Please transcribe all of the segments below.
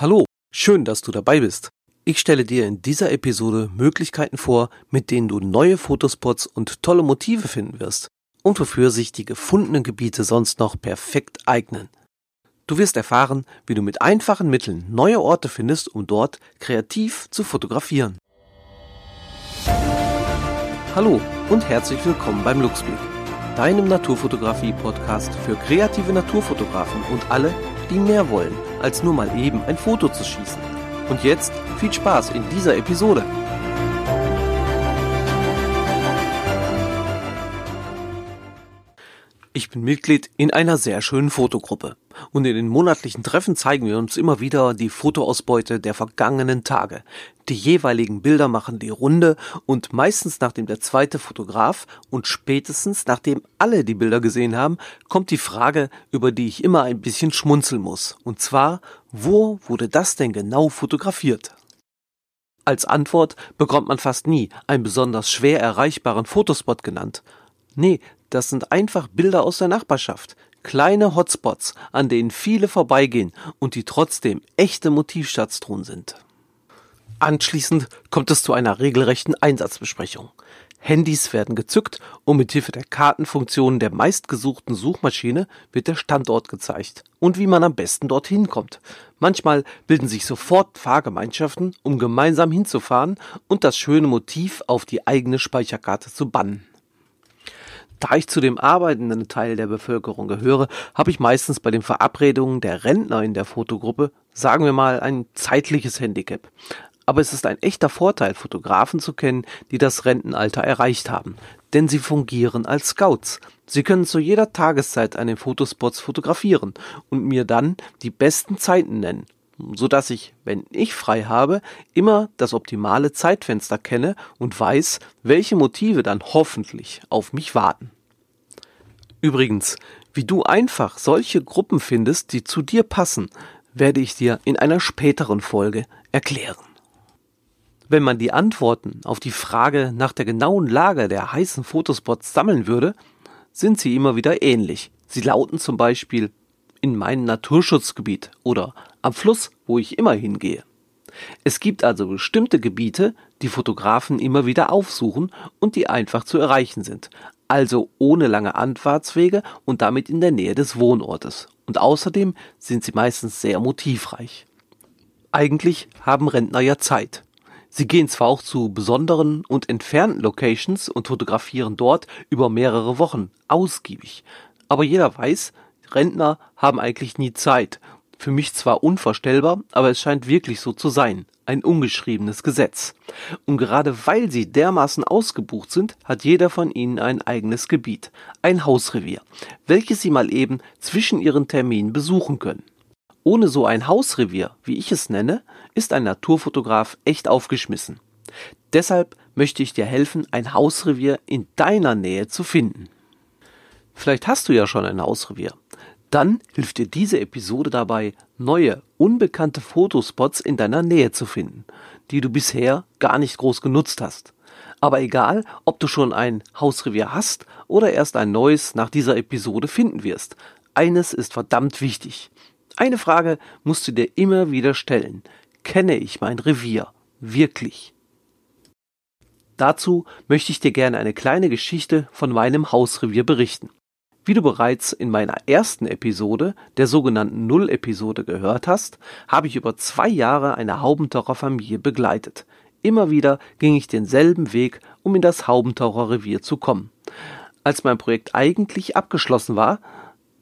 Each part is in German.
Hallo, schön, dass du dabei bist. Ich stelle dir in dieser Episode Möglichkeiten vor, mit denen du neue Fotospots und tolle Motive finden wirst und wofür sich die gefundenen Gebiete sonst noch perfekt eignen. Du wirst erfahren, wie du mit einfachen Mitteln neue Orte findest, um dort kreativ zu fotografieren. Hallo und herzlich willkommen beim Luxblick, deinem Naturfotografie-Podcast für kreative Naturfotografen und alle, die mehr wollen, als nur mal eben ein Foto zu schießen. Und jetzt viel Spaß in dieser Episode. Ich bin Mitglied in einer sehr schönen Fotogruppe. Und in den monatlichen Treffen zeigen wir uns immer wieder die Fotoausbeute der vergangenen Tage. Die jeweiligen Bilder machen die Runde und meistens nachdem der zweite Fotograf und spätestens nachdem alle die Bilder gesehen haben, kommt die Frage, über die ich immer ein bisschen schmunzeln muss. Und zwar, wo wurde das denn genau fotografiert? Als Antwort bekommt man fast nie einen besonders schwer erreichbaren Fotospot genannt. Nee, das sind einfach Bilder aus der Nachbarschaft. Kleine Hotspots, an denen viele vorbeigehen und die trotzdem echte Motivschatztruhen sind. Anschließend kommt es zu einer regelrechten Einsatzbesprechung. Handys werden gezückt und mit Hilfe der Kartenfunktion der meistgesuchten Suchmaschine wird der Standort gezeigt und wie man am besten dorthin kommt. Manchmal bilden sich sofort Fahrgemeinschaften, um gemeinsam hinzufahren und das schöne Motiv auf die eigene Speicherkarte zu bannen. Da ich zu dem arbeitenden Teil der Bevölkerung gehöre, habe ich meistens bei den Verabredungen der Rentner in der Fotogruppe, sagen wir mal, ein zeitliches Handicap. Aber es ist ein echter Vorteil, Fotografen zu kennen, die das Rentenalter erreicht haben. Denn sie fungieren als Scouts. Sie können zu jeder Tageszeit an den Fotospots fotografieren und mir dann die besten Zeiten nennen so dass ich, wenn ich frei habe, immer das optimale Zeitfenster kenne und weiß, welche Motive dann hoffentlich auf mich warten. Übrigens, wie du einfach solche Gruppen findest, die zu dir passen, werde ich dir in einer späteren Folge erklären. Wenn man die Antworten auf die Frage nach der genauen Lage der heißen Fotospots sammeln würde, sind sie immer wieder ähnlich. Sie lauten zum Beispiel in meinem Naturschutzgebiet oder am Fluss, wo ich immer hingehe. Es gibt also bestimmte Gebiete, die Fotografen immer wieder aufsuchen und die einfach zu erreichen sind, also ohne lange Anfahrtswege und damit in der Nähe des Wohnortes. Und außerdem sind sie meistens sehr motivreich. Eigentlich haben Rentner ja Zeit. Sie gehen zwar auch zu besonderen und entfernten Locations und fotografieren dort über mehrere Wochen ausgiebig, aber jeder weiß, Rentner haben eigentlich nie Zeit. Für mich zwar unvorstellbar, aber es scheint wirklich so zu sein. Ein ungeschriebenes Gesetz. Und gerade weil sie dermaßen ausgebucht sind, hat jeder von ihnen ein eigenes Gebiet, ein Hausrevier, welches sie mal eben zwischen ihren Terminen besuchen können. Ohne so ein Hausrevier, wie ich es nenne, ist ein Naturfotograf echt aufgeschmissen. Deshalb möchte ich dir helfen, ein Hausrevier in deiner Nähe zu finden. Vielleicht hast du ja schon ein Hausrevier dann hilft dir diese Episode dabei, neue, unbekannte Fotospots in deiner Nähe zu finden, die du bisher gar nicht groß genutzt hast. Aber egal, ob du schon ein Hausrevier hast oder erst ein neues nach dieser Episode finden wirst, eines ist verdammt wichtig. Eine Frage musst du dir immer wieder stellen. Kenne ich mein Revier wirklich? Dazu möchte ich dir gerne eine kleine Geschichte von meinem Hausrevier berichten. Wie du bereits in meiner ersten Episode, der sogenannten Null-Episode, gehört hast, habe ich über zwei Jahre eine Haubentaucher Familie begleitet. Immer wieder ging ich denselben Weg, um in das Haubentaucher Revier zu kommen. Als mein Projekt eigentlich abgeschlossen war,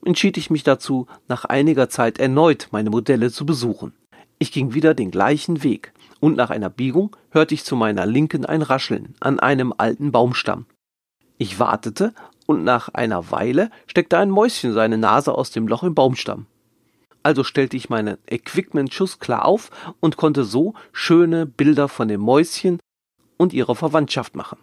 entschied ich mich dazu, nach einiger Zeit erneut meine Modelle zu besuchen. Ich ging wieder den gleichen Weg, und nach einer Biegung hörte ich zu meiner Linken ein Rascheln an einem alten Baumstamm. Ich wartete und nach einer Weile steckte ein Mäuschen seine Nase aus dem Loch im Baumstamm. Also stellte ich meine Equipment schussklar auf und konnte so schöne Bilder von dem Mäuschen und ihrer Verwandtschaft machen.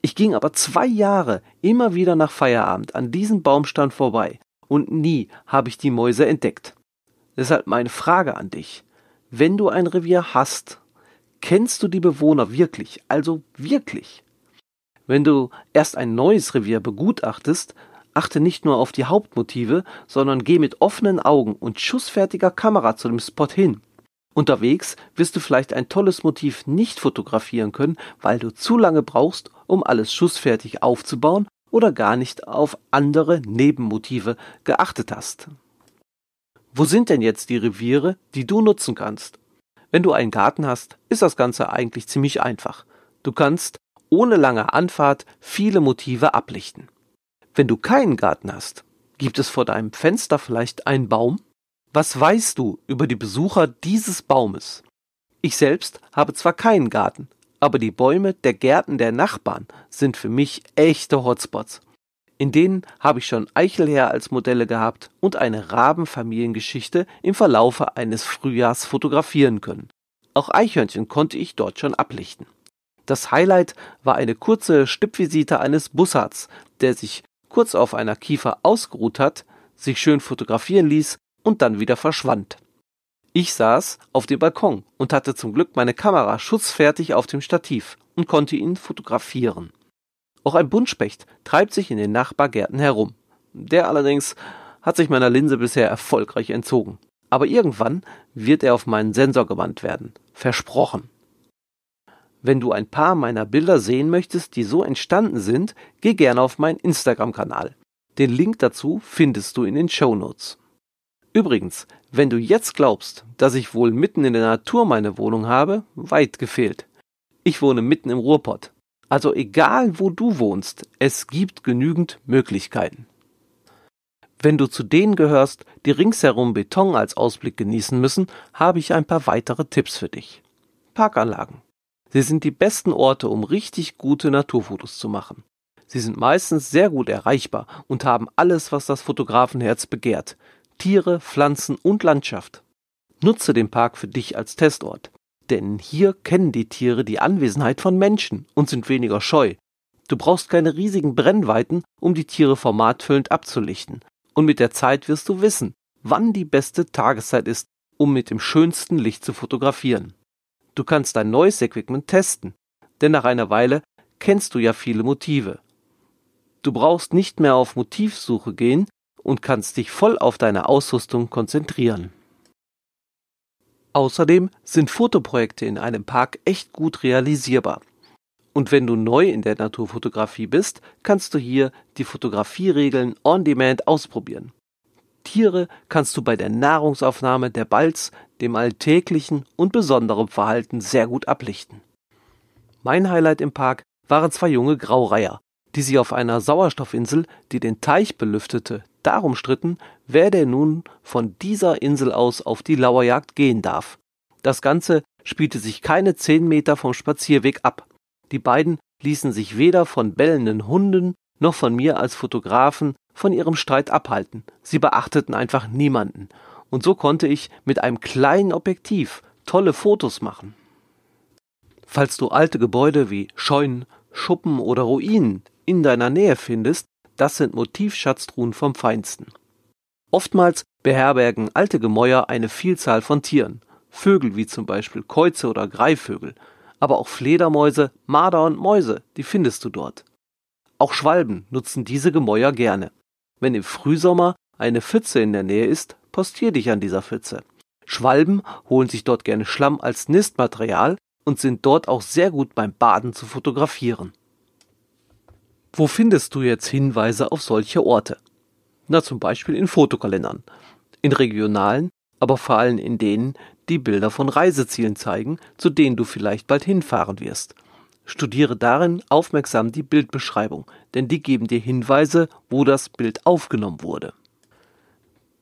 Ich ging aber zwei Jahre immer wieder nach Feierabend an diesem Baumstamm vorbei und nie habe ich die Mäuse entdeckt. Deshalb meine Frage an dich. Wenn du ein Revier hast, kennst du die Bewohner wirklich, also wirklich? Wenn du erst ein neues Revier begutachtest, achte nicht nur auf die Hauptmotive, sondern geh mit offenen Augen und schussfertiger Kamera zu dem Spot hin. Unterwegs wirst du vielleicht ein tolles Motiv nicht fotografieren können, weil du zu lange brauchst, um alles schussfertig aufzubauen oder gar nicht auf andere Nebenmotive geachtet hast. Wo sind denn jetzt die Reviere, die du nutzen kannst? Wenn du einen Garten hast, ist das Ganze eigentlich ziemlich einfach. Du kannst ohne lange Anfahrt viele Motive ablichten. Wenn du keinen Garten hast, gibt es vor deinem Fenster vielleicht einen Baum? Was weißt du über die Besucher dieses Baumes? Ich selbst habe zwar keinen Garten, aber die Bäume der Gärten der Nachbarn sind für mich echte Hotspots. In denen habe ich schon Eichelherr als Modelle gehabt und eine Rabenfamiliengeschichte im Verlaufe eines Frühjahrs fotografieren können. Auch Eichhörnchen konnte ich dort schon ablichten. Das Highlight war eine kurze Stippvisite eines Bussards, der sich kurz auf einer Kiefer ausgeruht hat, sich schön fotografieren ließ und dann wieder verschwand. Ich saß auf dem Balkon und hatte zum Glück meine Kamera schutzfertig auf dem Stativ und konnte ihn fotografieren. Auch ein Buntspecht treibt sich in den Nachbargärten herum. Der allerdings hat sich meiner Linse bisher erfolgreich entzogen. Aber irgendwann wird er auf meinen Sensor gewandt werden. Versprochen. Wenn du ein paar meiner Bilder sehen möchtest, die so entstanden sind, geh gerne auf meinen Instagram-Kanal. Den Link dazu findest du in den Show Notes. Übrigens, wenn du jetzt glaubst, dass ich wohl mitten in der Natur meine Wohnung habe, weit gefehlt. Ich wohne mitten im Ruhrpott. Also egal wo du wohnst, es gibt genügend Möglichkeiten. Wenn du zu denen gehörst, die ringsherum Beton als Ausblick genießen müssen, habe ich ein paar weitere Tipps für dich. Parkanlagen. Sie sind die besten Orte, um richtig gute Naturfotos zu machen. Sie sind meistens sehr gut erreichbar und haben alles, was das Fotografenherz begehrt. Tiere, Pflanzen und Landschaft. Nutze den Park für dich als Testort. Denn hier kennen die Tiere die Anwesenheit von Menschen und sind weniger scheu. Du brauchst keine riesigen Brennweiten, um die Tiere formatfüllend abzulichten. Und mit der Zeit wirst du wissen, wann die beste Tageszeit ist, um mit dem schönsten Licht zu fotografieren. Du kannst dein neues Equipment testen, denn nach einer Weile kennst du ja viele Motive. Du brauchst nicht mehr auf Motivsuche gehen und kannst dich voll auf deine Ausrüstung konzentrieren. Außerdem sind Fotoprojekte in einem Park echt gut realisierbar. Und wenn du neu in der Naturfotografie bist, kannst du hier die Fotografieregeln on demand ausprobieren. Tiere kannst du bei der Nahrungsaufnahme der Balz, dem alltäglichen und besonderem Verhalten sehr gut ablichten. Mein Highlight im Park waren zwei junge Graureiher, die sich auf einer Sauerstoffinsel, die den Teich belüftete, darum stritten, wer denn nun von dieser Insel aus auf die Lauerjagd gehen darf. Das Ganze spielte sich keine zehn Meter vom Spazierweg ab. Die beiden ließen sich weder von bellenden Hunden noch von mir als Fotografen von ihrem Streit abhalten. Sie beachteten einfach niemanden. Und so konnte ich mit einem kleinen Objektiv tolle Fotos machen. Falls du alte Gebäude wie Scheunen, Schuppen oder Ruinen in deiner Nähe findest, das sind Motivschatztruhen vom Feinsten. Oftmals beherbergen alte Gemäuer eine Vielzahl von Tieren, Vögel wie zum Beispiel Käuze oder Greifvögel, aber auch Fledermäuse, Marder und Mäuse, die findest du dort. Auch Schwalben nutzen diese Gemäuer gerne. Wenn im Frühsommer eine Pfütze in der Nähe ist, postier dich an dieser Pfütze. Schwalben holen sich dort gerne Schlamm als Nistmaterial und sind dort auch sehr gut beim Baden zu fotografieren. Wo findest du jetzt Hinweise auf solche Orte? Na, zum Beispiel in Fotokalendern, in regionalen, aber vor allem in denen, die Bilder von Reisezielen zeigen, zu denen du vielleicht bald hinfahren wirst. Studiere darin aufmerksam die Bildbeschreibung, denn die geben dir Hinweise, wo das Bild aufgenommen wurde.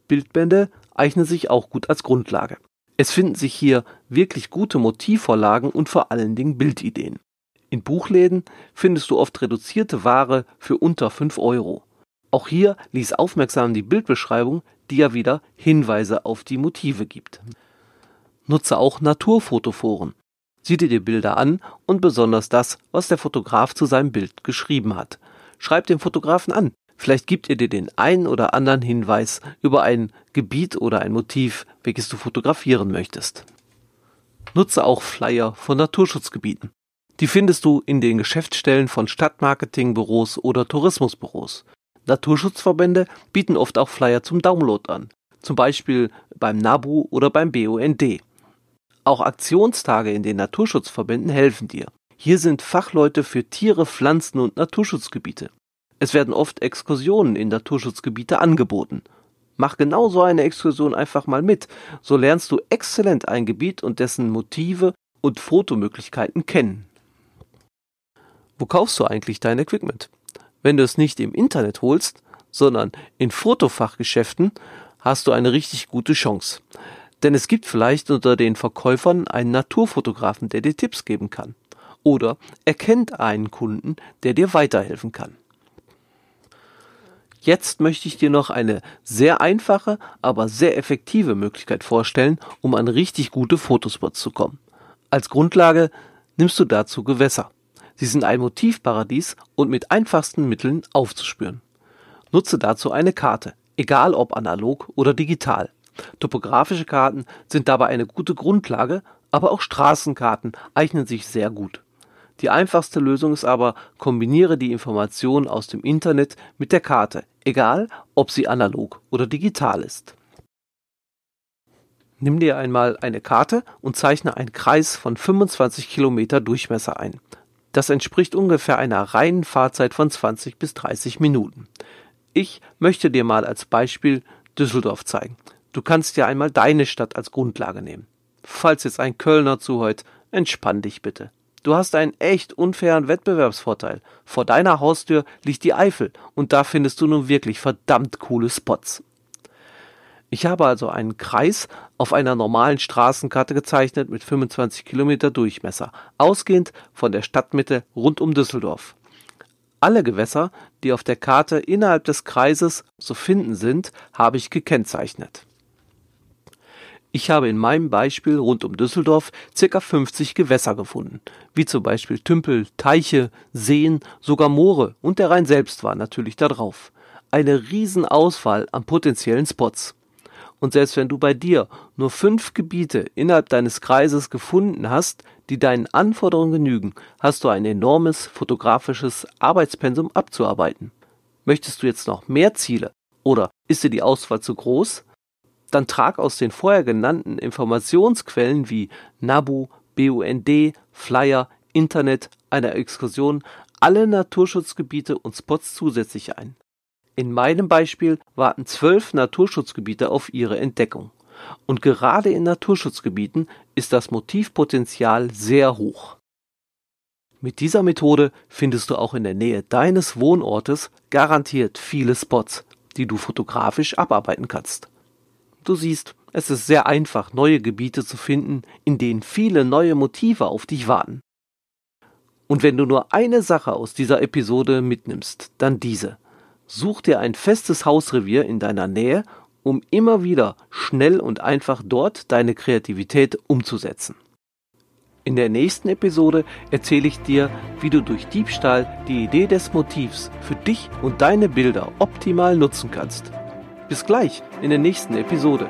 Bildbände eignen sich auch gut als Grundlage. Es finden sich hier wirklich gute Motivvorlagen und vor allen Dingen Bildideen. In Buchläden findest du oft reduzierte Ware für unter 5 Euro. Auch hier lies aufmerksam die Bildbeschreibung, die ja wieder Hinweise auf die Motive gibt. Nutze auch Naturfotoforen. Sieh dir die Bilder an und besonders das, was der Fotograf zu seinem Bild geschrieben hat. Schreib den Fotografen an. Vielleicht gibt er dir den einen oder anderen Hinweis über ein Gebiet oder ein Motiv, welches du fotografieren möchtest. Nutze auch Flyer von Naturschutzgebieten. Die findest du in den Geschäftsstellen von Stadtmarketingbüros oder Tourismusbüros. Naturschutzverbände bieten oft auch Flyer zum Download an, zum Beispiel beim NABU oder beim BUND. Auch Aktionstage in den Naturschutzverbänden helfen dir. Hier sind Fachleute für Tiere, Pflanzen und Naturschutzgebiete. Es werden oft Exkursionen in Naturschutzgebiete angeboten. Mach genau so eine Exkursion einfach mal mit. So lernst du exzellent ein Gebiet und dessen Motive und Fotomöglichkeiten kennen. Wo kaufst du eigentlich dein Equipment? Wenn du es nicht im Internet holst, sondern in Fotofachgeschäften, hast du eine richtig gute Chance. Denn es gibt vielleicht unter den Verkäufern einen Naturfotografen, der dir Tipps geben kann. Oder er kennt einen Kunden, der dir weiterhelfen kann. Jetzt möchte ich dir noch eine sehr einfache, aber sehr effektive Möglichkeit vorstellen, um an richtig gute Fotospots zu kommen. Als Grundlage nimmst du dazu Gewässer. Sie sind ein Motivparadies und mit einfachsten Mitteln aufzuspüren. Nutze dazu eine Karte, egal ob analog oder digital. Topografische Karten sind dabei eine gute Grundlage, aber auch Straßenkarten eignen sich sehr gut. Die einfachste Lösung ist aber, kombiniere die Informationen aus dem Internet mit der Karte, egal ob sie analog oder digital ist. Nimm dir einmal eine Karte und zeichne einen Kreis von 25 Kilometer Durchmesser ein. Das entspricht ungefähr einer reinen Fahrzeit von 20 bis 30 Minuten. Ich möchte dir mal als Beispiel Düsseldorf zeigen. Du kannst dir einmal deine Stadt als Grundlage nehmen. Falls jetzt ein Kölner zuhört, entspann dich bitte. Du hast einen echt unfairen Wettbewerbsvorteil. Vor deiner Haustür liegt die Eifel und da findest du nun wirklich verdammt coole Spots. Ich habe also einen Kreis auf einer normalen Straßenkarte gezeichnet mit 25 Kilometer Durchmesser, ausgehend von der Stadtmitte rund um Düsseldorf. Alle Gewässer, die auf der Karte innerhalb des Kreises zu finden sind, habe ich gekennzeichnet. Ich habe in meinem Beispiel rund um Düsseldorf circa 50 Gewässer gefunden, wie zum Beispiel Tümpel, Teiche, Seen, sogar Moore und der Rhein selbst war natürlich da drauf. Eine Riesenauswahl an potenziellen Spots. Und selbst wenn du bei dir nur fünf Gebiete innerhalb deines Kreises gefunden hast, die deinen Anforderungen genügen, hast du ein enormes fotografisches Arbeitspensum abzuarbeiten. Möchtest du jetzt noch mehr Ziele oder ist dir die Auswahl zu groß? Dann trag aus den vorher genannten Informationsquellen wie NABU, BUND, Flyer, Internet, einer Exkursion alle Naturschutzgebiete und Spots zusätzlich ein. In meinem Beispiel warten zwölf Naturschutzgebiete auf ihre Entdeckung. Und gerade in Naturschutzgebieten ist das Motivpotenzial sehr hoch. Mit dieser Methode findest du auch in der Nähe deines Wohnortes garantiert viele Spots, die du fotografisch abarbeiten kannst. Du siehst, es ist sehr einfach, neue Gebiete zu finden, in denen viele neue Motive auf dich warten. Und wenn du nur eine Sache aus dieser Episode mitnimmst, dann diese. Such dir ein festes Hausrevier in deiner Nähe, um immer wieder schnell und einfach dort deine Kreativität umzusetzen. In der nächsten Episode erzähle ich dir, wie du durch Diebstahl die Idee des Motivs für dich und deine Bilder optimal nutzen kannst. Bis gleich in der nächsten Episode.